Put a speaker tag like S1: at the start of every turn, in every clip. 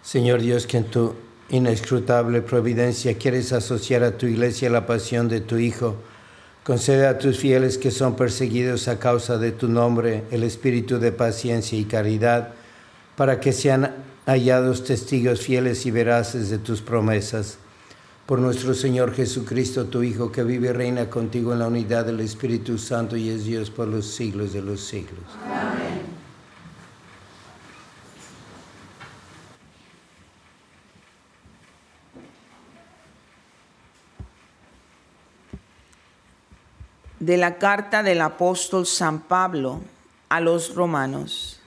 S1: Señor Dios, que en tu inescrutable providencia quieres asociar a tu iglesia la pasión de tu Hijo, concede a tus fieles que son perseguidos a causa de tu nombre el espíritu de paciencia y caridad, para que sean hallados testigos fieles y veraces de tus promesas. Por nuestro Señor Jesucristo, tu Hijo, que vive y reina contigo en la unidad del Espíritu Santo y es Dios por los siglos de los siglos. Amén.
S2: De la carta del apóstol San Pablo a los romanos.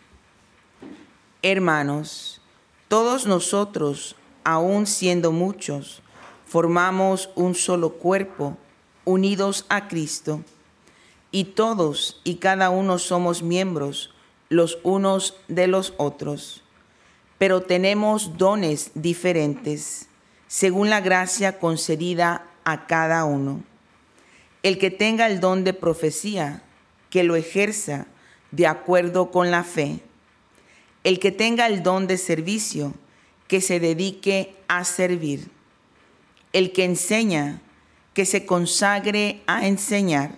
S2: Hermanos, todos nosotros, aun siendo muchos, formamos un solo cuerpo, unidos a Cristo, y todos y cada uno somos miembros los unos de los otros, pero tenemos dones diferentes, según la gracia concedida a cada uno. El que tenga el don de profecía, que lo ejerza de acuerdo con la fe. El que tenga el don de servicio, que se dedique a servir. El que enseña, que se consagre a enseñar.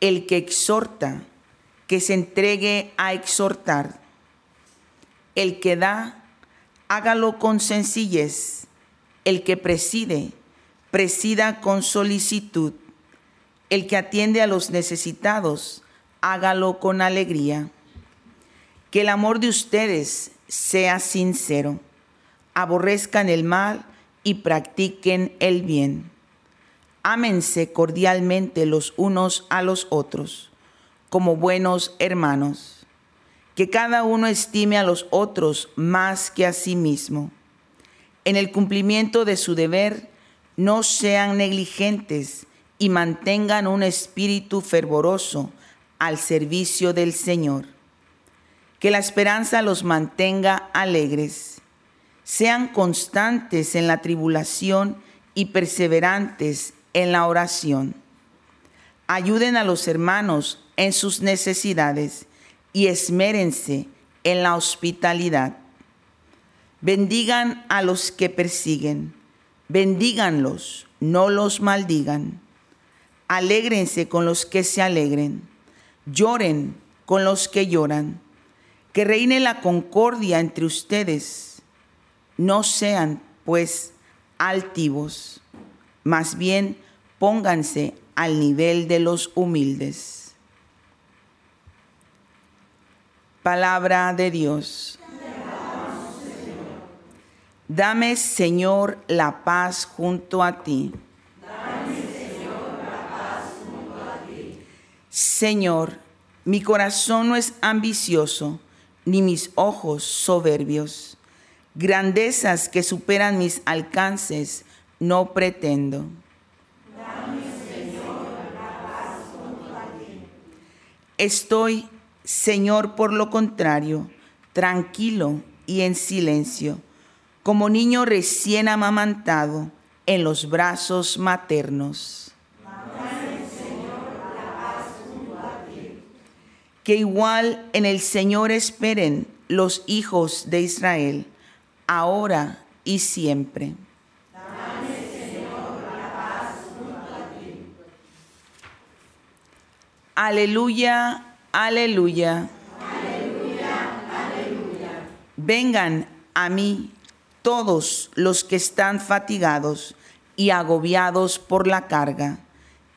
S2: El que exhorta, que se entregue a exhortar. El que da, hágalo con sencillez. El que preside, presida con solicitud el que atiende a los necesitados, hágalo con alegría. Que el amor de ustedes sea sincero. Aborrezcan el mal y practiquen el bien. Ámense cordialmente los unos a los otros, como buenos hermanos. que cada uno estime a los otros más que a sí mismo. En el cumplimiento de su deber, no sean negligentes y mantengan un espíritu fervoroso al servicio del Señor. Que la esperanza los mantenga alegres. Sean constantes en la tribulación y perseverantes en la oración. Ayuden a los hermanos en sus necesidades y esmérense en la hospitalidad. Bendigan a los que persiguen, bendíganlos, no los maldigan. Alégrense con los que se alegren, lloren con los que lloran. Que reine la concordia entre ustedes. No sean, pues, altivos, más bien pónganse al nivel de los humildes. Palabra de Dios. Dame, Señor, la paz junto a ti. Señor, mi corazón no es ambicioso, ni mis ojos soberbios. Grandezas que superan mis alcances no pretendo. Dame, Señor, la paz. Estoy Señor, por lo contrario, tranquilo y en silencio, como niño recién amamantado en los brazos maternos. Que igual en el Señor esperen los hijos de Israel, ahora y siempre. Aleluya Aleluya. Aleluya, aleluya. Vengan a mí todos los que están fatigados y agobiados por la carga,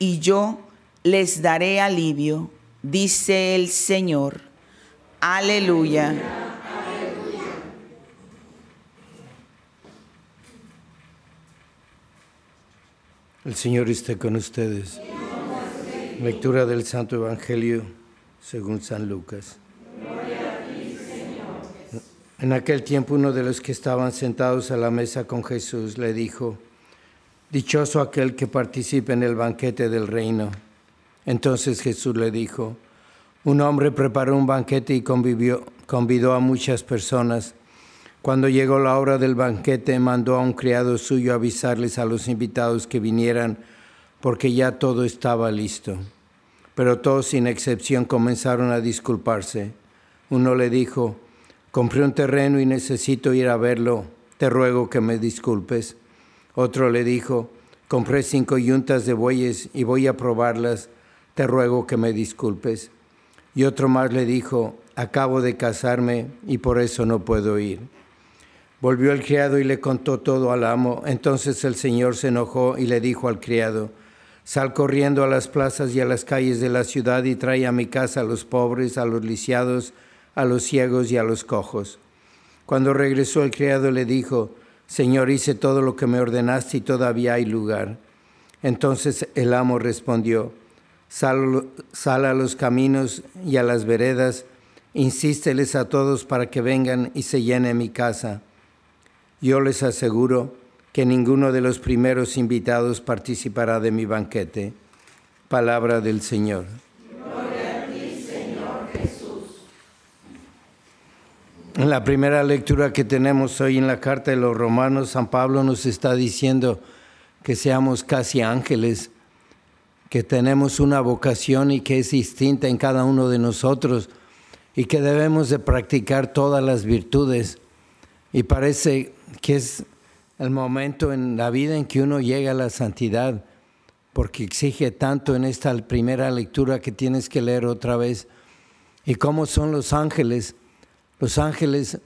S2: y yo les daré alivio, dice el Señor. Aleluya.
S1: El Señor esté con ustedes. Lectura del Santo Evangelio según San Lucas. En aquel tiempo uno de los que estaban sentados a la mesa con Jesús le dijo, Dichoso aquel que participe en el banquete del reino. Entonces Jesús le dijo, un hombre preparó un banquete y convidó a muchas personas. Cuando llegó la hora del banquete, mandó a un criado suyo avisarles a los invitados que vinieran, porque ya todo estaba listo pero todos sin excepción comenzaron a disculparse. Uno le dijo, compré un terreno y necesito ir a verlo, te ruego que me disculpes. Otro le dijo, compré cinco yuntas de bueyes y voy a probarlas, te ruego que me disculpes. Y otro más le dijo, acabo de casarme y por eso no puedo ir. Volvió el criado y le contó todo al amo. Entonces el Señor se enojó y le dijo al criado, Sal corriendo a las plazas y a las calles de la ciudad y trae a mi casa a los pobres, a los lisiados, a los ciegos y a los cojos. Cuando regresó el criado le dijo, Señor, hice todo lo que me ordenaste y todavía hay lugar. Entonces el amo respondió, sal, a los caminos y a las veredas, insísteles a todos para que vengan y se llene mi casa. Yo les aseguro, que ninguno de los primeros invitados participará de mi banquete. Palabra del Señor. En la primera lectura que tenemos hoy en la carta de los romanos, San Pablo nos está diciendo que seamos casi ángeles, que tenemos una vocación y que es distinta en cada uno de nosotros y que debemos de practicar todas las virtudes. Y parece que es el momento en la vida en que uno llega a la santidad, porque exige tanto en esta primera lectura que tienes que leer otra vez. ¿Y cómo son los ángeles? Los ángeles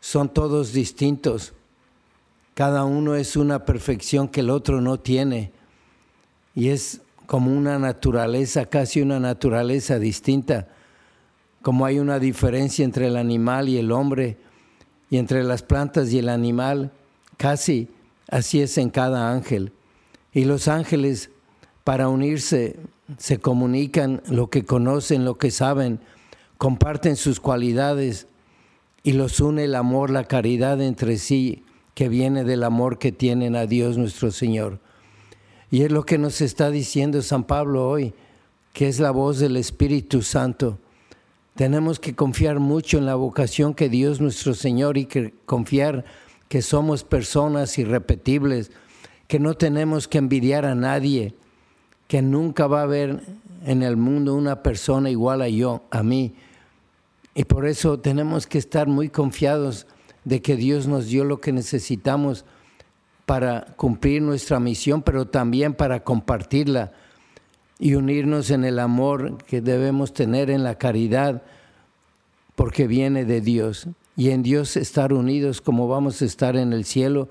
S1: son todos distintos. Cada uno es una perfección que el otro no tiene. Y es como una naturaleza, casi una naturaleza distinta. Como hay una diferencia entre el animal y el hombre, y entre las plantas y el animal, Casi así es en cada ángel. Y los ángeles, para unirse, se comunican lo que conocen, lo que saben, comparten sus cualidades y los une el amor, la caridad entre sí, que viene del amor que tienen a Dios nuestro Señor. Y es lo que nos está diciendo San Pablo hoy, que es la voz del Espíritu Santo. Tenemos que confiar mucho en la vocación que Dios nuestro Señor y que confiar que somos personas irrepetibles, que no tenemos que envidiar a nadie, que nunca va a haber en el mundo una persona igual a yo, a mí. Y por eso tenemos que estar muy confiados de que Dios nos dio lo que necesitamos para cumplir nuestra misión, pero también para compartirla y unirnos en el amor que debemos tener en la caridad, porque viene de Dios. Y en Dios estar unidos como vamos a estar en el cielo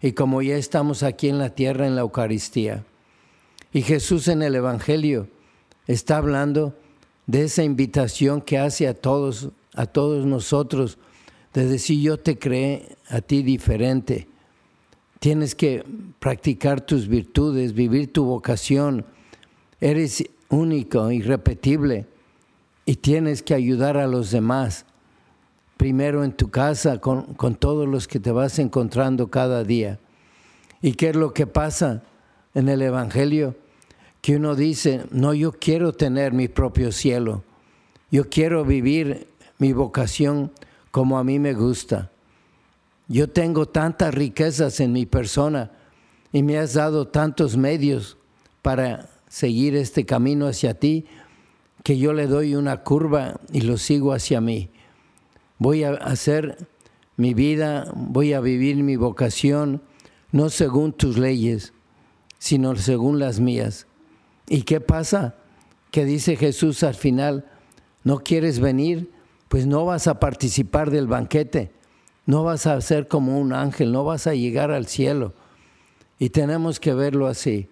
S1: y como ya estamos aquí en la tierra en la Eucaristía. Y Jesús en el Evangelio está hablando de esa invitación que hace a todos, a todos nosotros, de decir yo te creé a ti diferente. Tienes que practicar tus virtudes, vivir tu vocación. Eres único, irrepetible y tienes que ayudar a los demás. Primero en tu casa, con, con todos los que te vas encontrando cada día. ¿Y qué es lo que pasa en el Evangelio? que uno dice, no, yo quiero tener mi propio cielo, yo quiero vivir mi vocación como a mí me gusta. Yo tengo tantas riquezas en mi persona y me has dado tantos medios para seguir este camino hacia ti que yo le doy una curva y lo sigo hacia mí. Voy a hacer mi vida, voy a vivir mi vocación, no según tus leyes, sino según las mías. ¿Y qué pasa? Que dice Jesús al final, ¿no quieres venir? Pues no vas a participar del banquete, no vas a ser como un ángel, no vas a llegar al cielo. Y tenemos que verlo así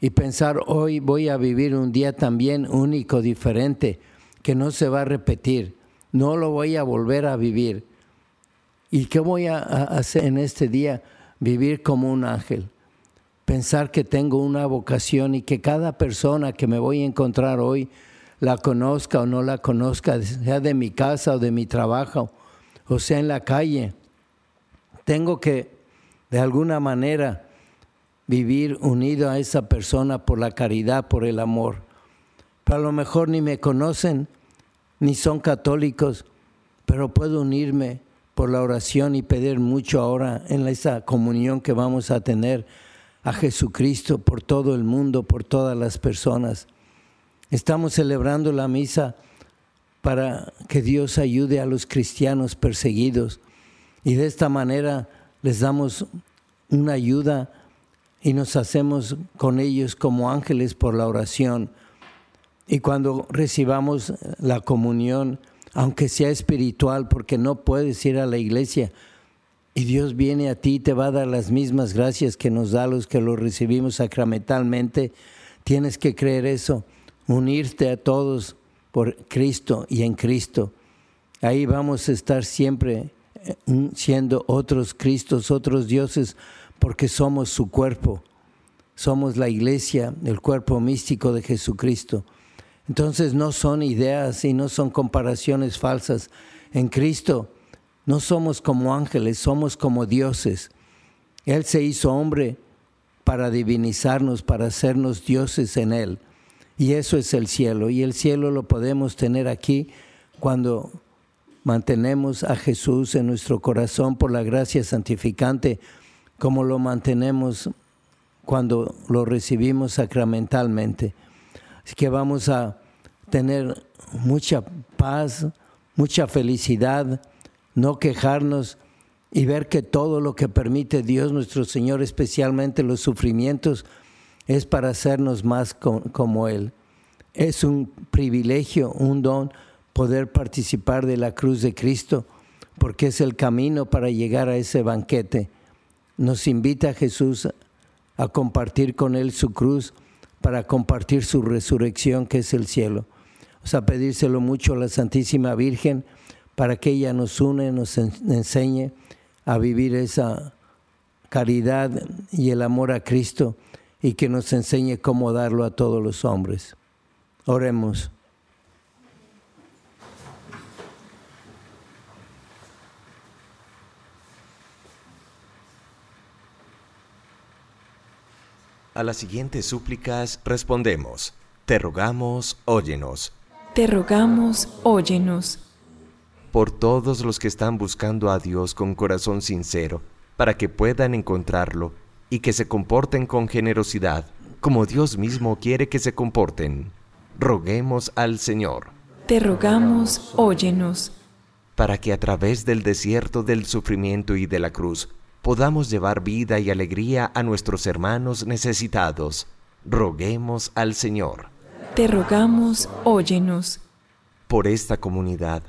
S1: y pensar, hoy voy a vivir un día también único, diferente, que no se va a repetir, no lo voy a volver a vivir. ¿Y qué voy a hacer en este día? Vivir como un ángel pensar que tengo una vocación y que cada persona que me voy a encontrar hoy la conozca o no la conozca, sea de mi casa o de mi trabajo, o sea en la calle. Tengo que, de alguna manera, vivir unido a esa persona por la caridad, por el amor. Pero a lo mejor ni me conocen, ni son católicos, pero puedo unirme por la oración y pedir mucho ahora en esa comunión que vamos a tener a Jesucristo por todo el mundo, por todas las personas. Estamos celebrando la misa para que Dios ayude a los cristianos perseguidos y de esta manera les damos una ayuda y nos hacemos con ellos como ángeles por la oración. Y cuando recibamos la comunión, aunque sea espiritual, porque no puedes ir a la iglesia, y Dios viene a ti y te va a dar las mismas gracias que nos da los que lo recibimos sacramentalmente. Tienes que creer eso, unirte a todos por Cristo y en Cristo. Ahí vamos a estar siempre eh, siendo otros Cristos, otros dioses, porque somos su cuerpo. Somos la iglesia, el cuerpo místico de Jesucristo. Entonces no son ideas y no son comparaciones falsas. En Cristo no somos como ángeles, somos como dioses. Él se hizo hombre para divinizarnos, para hacernos dioses en Él. Y eso es el cielo. Y el cielo lo podemos tener aquí cuando mantenemos a Jesús en nuestro corazón por la gracia santificante, como lo mantenemos cuando lo recibimos sacramentalmente. Así que vamos a tener mucha paz, mucha felicidad, no quejarnos y ver que todo lo que permite Dios nuestro Señor, especialmente los sufrimientos, es para hacernos más como Él. Es un privilegio, un don poder participar de la cruz de Cristo, porque es el camino para llegar a ese banquete. Nos invita Jesús a compartir con Él su cruz para compartir su resurrección, que es el cielo. O sea, pedírselo mucho a la Santísima Virgen para que ella nos une, nos enseñe a vivir esa caridad y el amor a Cristo y que nos enseñe cómo darlo a todos los hombres. Oremos.
S3: A las siguientes súplicas respondemos, te rogamos, óyenos.
S4: Te rogamos, óyenos.
S3: Por todos los que están buscando a Dios con corazón sincero, para que puedan encontrarlo y que se comporten con generosidad, como Dios mismo quiere que se comporten. Roguemos al Señor.
S4: Te rogamos, óyenos.
S3: Para que a través del desierto del sufrimiento y de la cruz podamos llevar vida y alegría a nuestros hermanos necesitados. Roguemos al Señor.
S4: Te rogamos, óyenos.
S3: Por esta comunidad,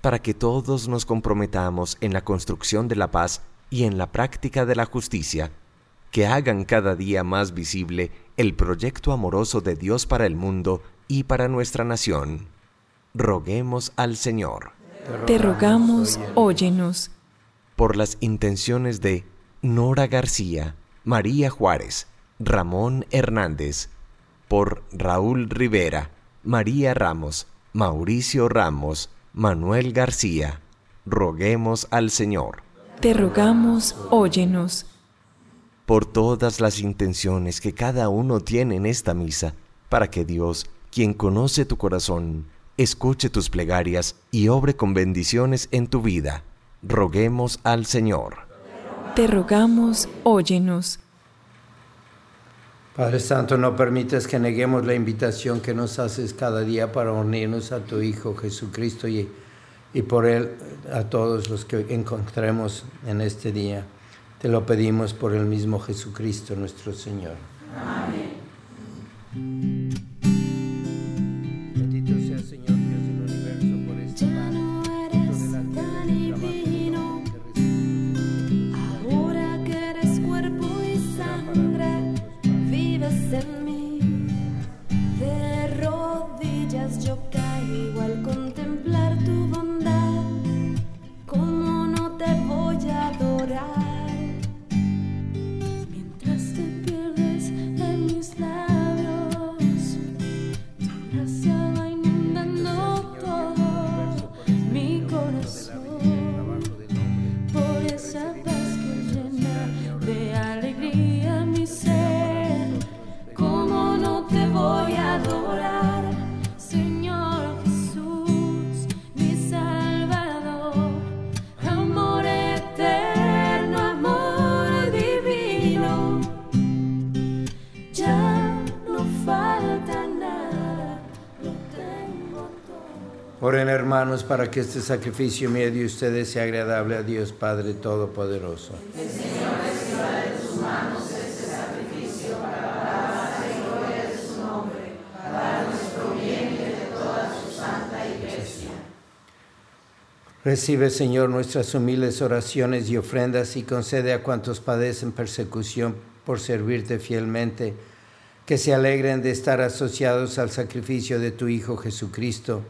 S3: para que todos nos comprometamos en la construcción de la paz y en la práctica de la justicia, que hagan cada día más visible el proyecto amoroso de Dios para el mundo y para nuestra nación. Roguemos al Señor.
S4: Te rogamos, óyenos.
S3: Por las intenciones de Nora García, María Juárez, Ramón Hernández, por Raúl Rivera, María Ramos, Mauricio Ramos, Manuel García, roguemos al Señor.
S4: Te rogamos, óyenos.
S3: Por todas las intenciones que cada uno tiene en esta misa, para que Dios, quien conoce tu corazón, escuche tus plegarias y obre con bendiciones en tu vida. Roguemos al Señor.
S4: Te rogamos, óyenos.
S1: Padre Santo, no permitas que neguemos la invitación que nos haces cada día para unirnos a tu Hijo Jesucristo y, y por Él a todos los que encontremos en este día. Te lo pedimos por el mismo Jesucristo nuestro Señor. Amén. Para que este sacrificio mío de ustedes sea agradable a Dios Padre Todopoderoso. Recibe, Señor, nuestras humildes oraciones y ofrendas y concede a cuantos padecen persecución por servirte fielmente, que se alegren de estar asociados al sacrificio de tu Hijo Jesucristo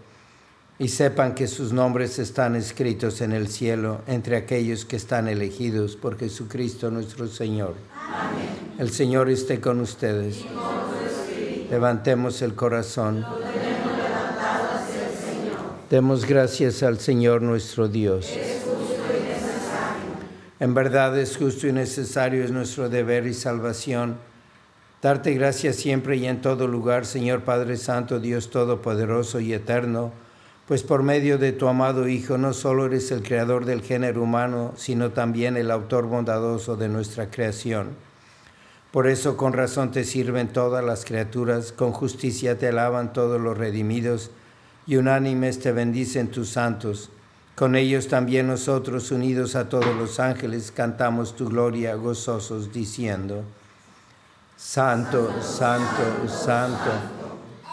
S1: y sepan que sus nombres están escritos en el cielo entre aquellos que están elegidos por Jesucristo nuestro Señor. El Señor esté con ustedes. Levantemos el corazón. Demos gracias al Señor nuestro Dios. En verdad es justo y necesario, es nuestro deber y salvación. Darte gracias siempre y en todo lugar, Señor Padre Santo, Dios Todopoderoso y Eterno, pues por medio de tu amado Hijo no solo eres el creador del género humano, sino también el autor bondadoso de nuestra creación. Por eso con razón te sirven todas las criaturas, con justicia te alaban todos los redimidos, y unánimes te bendicen tus santos. Con ellos también nosotros, unidos a todos los ángeles, cantamos tu gloria gozosos, diciendo, Santo, Santo, Santo,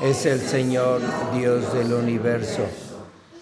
S1: es el Señor Dios del universo.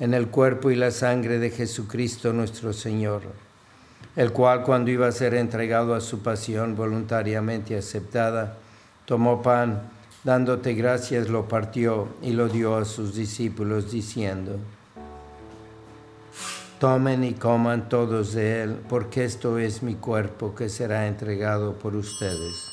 S1: el cuerpo y la sangre de Jesucristo nuestro Señor, el cual cuando iba a ser entregado a su pasión voluntariamente aceptada, tomó pan, Dándote gracias lo partió y lo dio a sus discípulos diciendo, Tomen y coman todos de él, porque esto es mi cuerpo que será entregado por ustedes.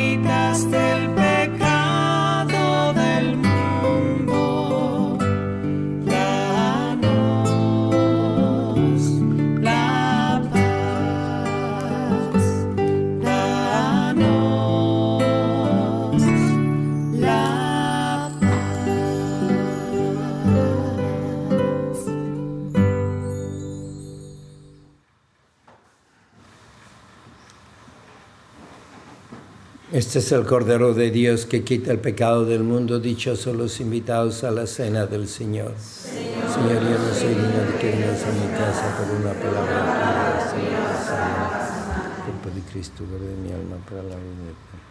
S1: Este es el Cordero de Dios que quita el pecado del mundo. Dichosos los invitados a la cena del Señor. Señor, yo no soy digno de que vengas a mi casa por una palabra. Señor, Señor. Cuerpo de Cristo, guarde mi alma para la vida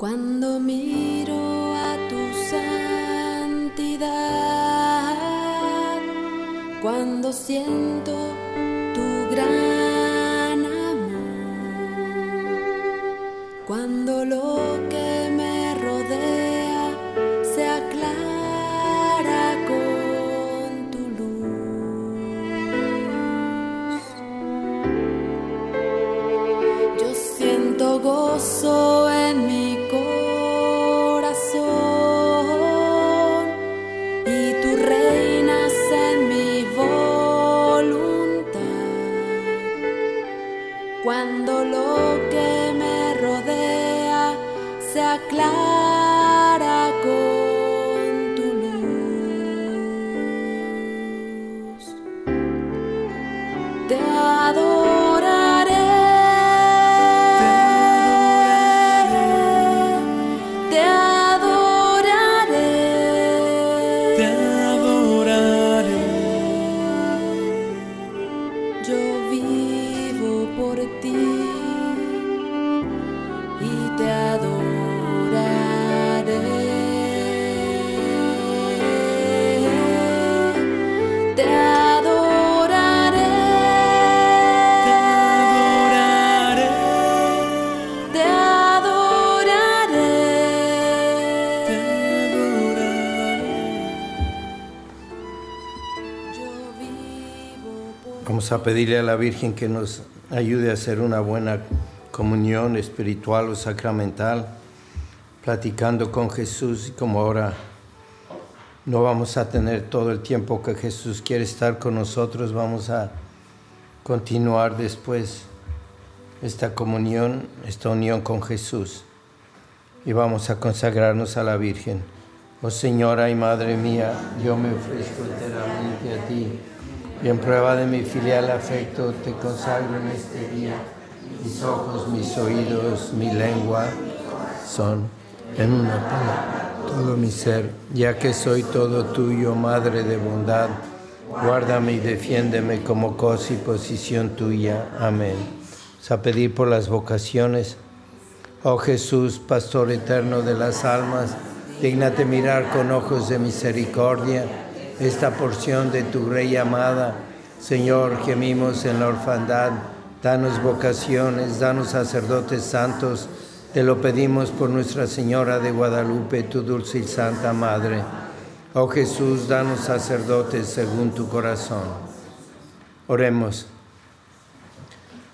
S5: Cuando miro a tu santidad, cuando siento tu gran amor, cuando
S1: A pedirle a la Virgen que nos ayude a hacer una buena comunión espiritual o sacramental, platicando con Jesús y como ahora no vamos a tener todo el tiempo que Jesús quiere estar con nosotros, vamos a continuar después esta comunión, esta unión con Jesús y vamos a consagrarnos a la Virgen. Oh Señora y Madre mía, yo me ofrezco enteramente a ti y en prueba de mi filial afecto te consagro en este día mis ojos, mis oídos, mi lengua son en una palabra todo mi ser, ya que soy todo tuyo, Madre de bondad, guárdame y defiéndeme como cosa y posición tuya. Amén. Vamos a pedir por las vocaciones. Oh Jesús, Pastor eterno de las almas, dígnate mirar con ojos de misericordia esta porción de tu Rey amada. Señor, gemimos en la orfandad, danos vocaciones, danos sacerdotes santos. Te lo pedimos por Nuestra Señora de Guadalupe, tu dulce y santa Madre. Oh Jesús, danos sacerdotes según tu corazón. Oremos.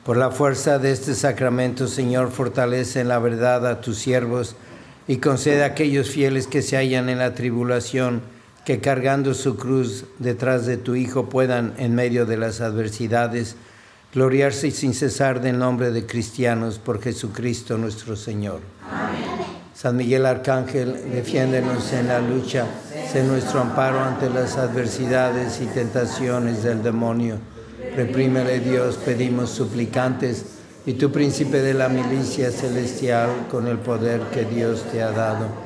S1: Por la fuerza de este sacramento, Señor, fortalece en la verdad a tus siervos y concede a aquellos fieles que se hallan en la tribulación, que cargando su cruz detrás de tu Hijo puedan, en medio de las adversidades, gloriarse sin cesar del nombre de cristianos por Jesucristo nuestro Señor. San Miguel Arcángel, defiéndenos en la lucha, sé nuestro amparo ante las adversidades y tentaciones del demonio. Reprímele Dios, pedimos suplicantes, y tu príncipe de la milicia celestial, con el poder que Dios te ha dado,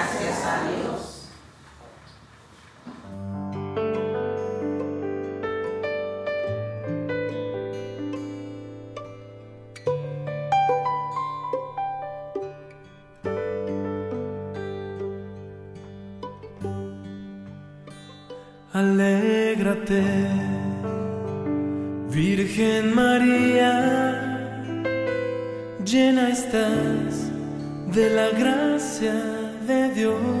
S6: Alégrate, Virgen María, llena estás de la gracia de Dios.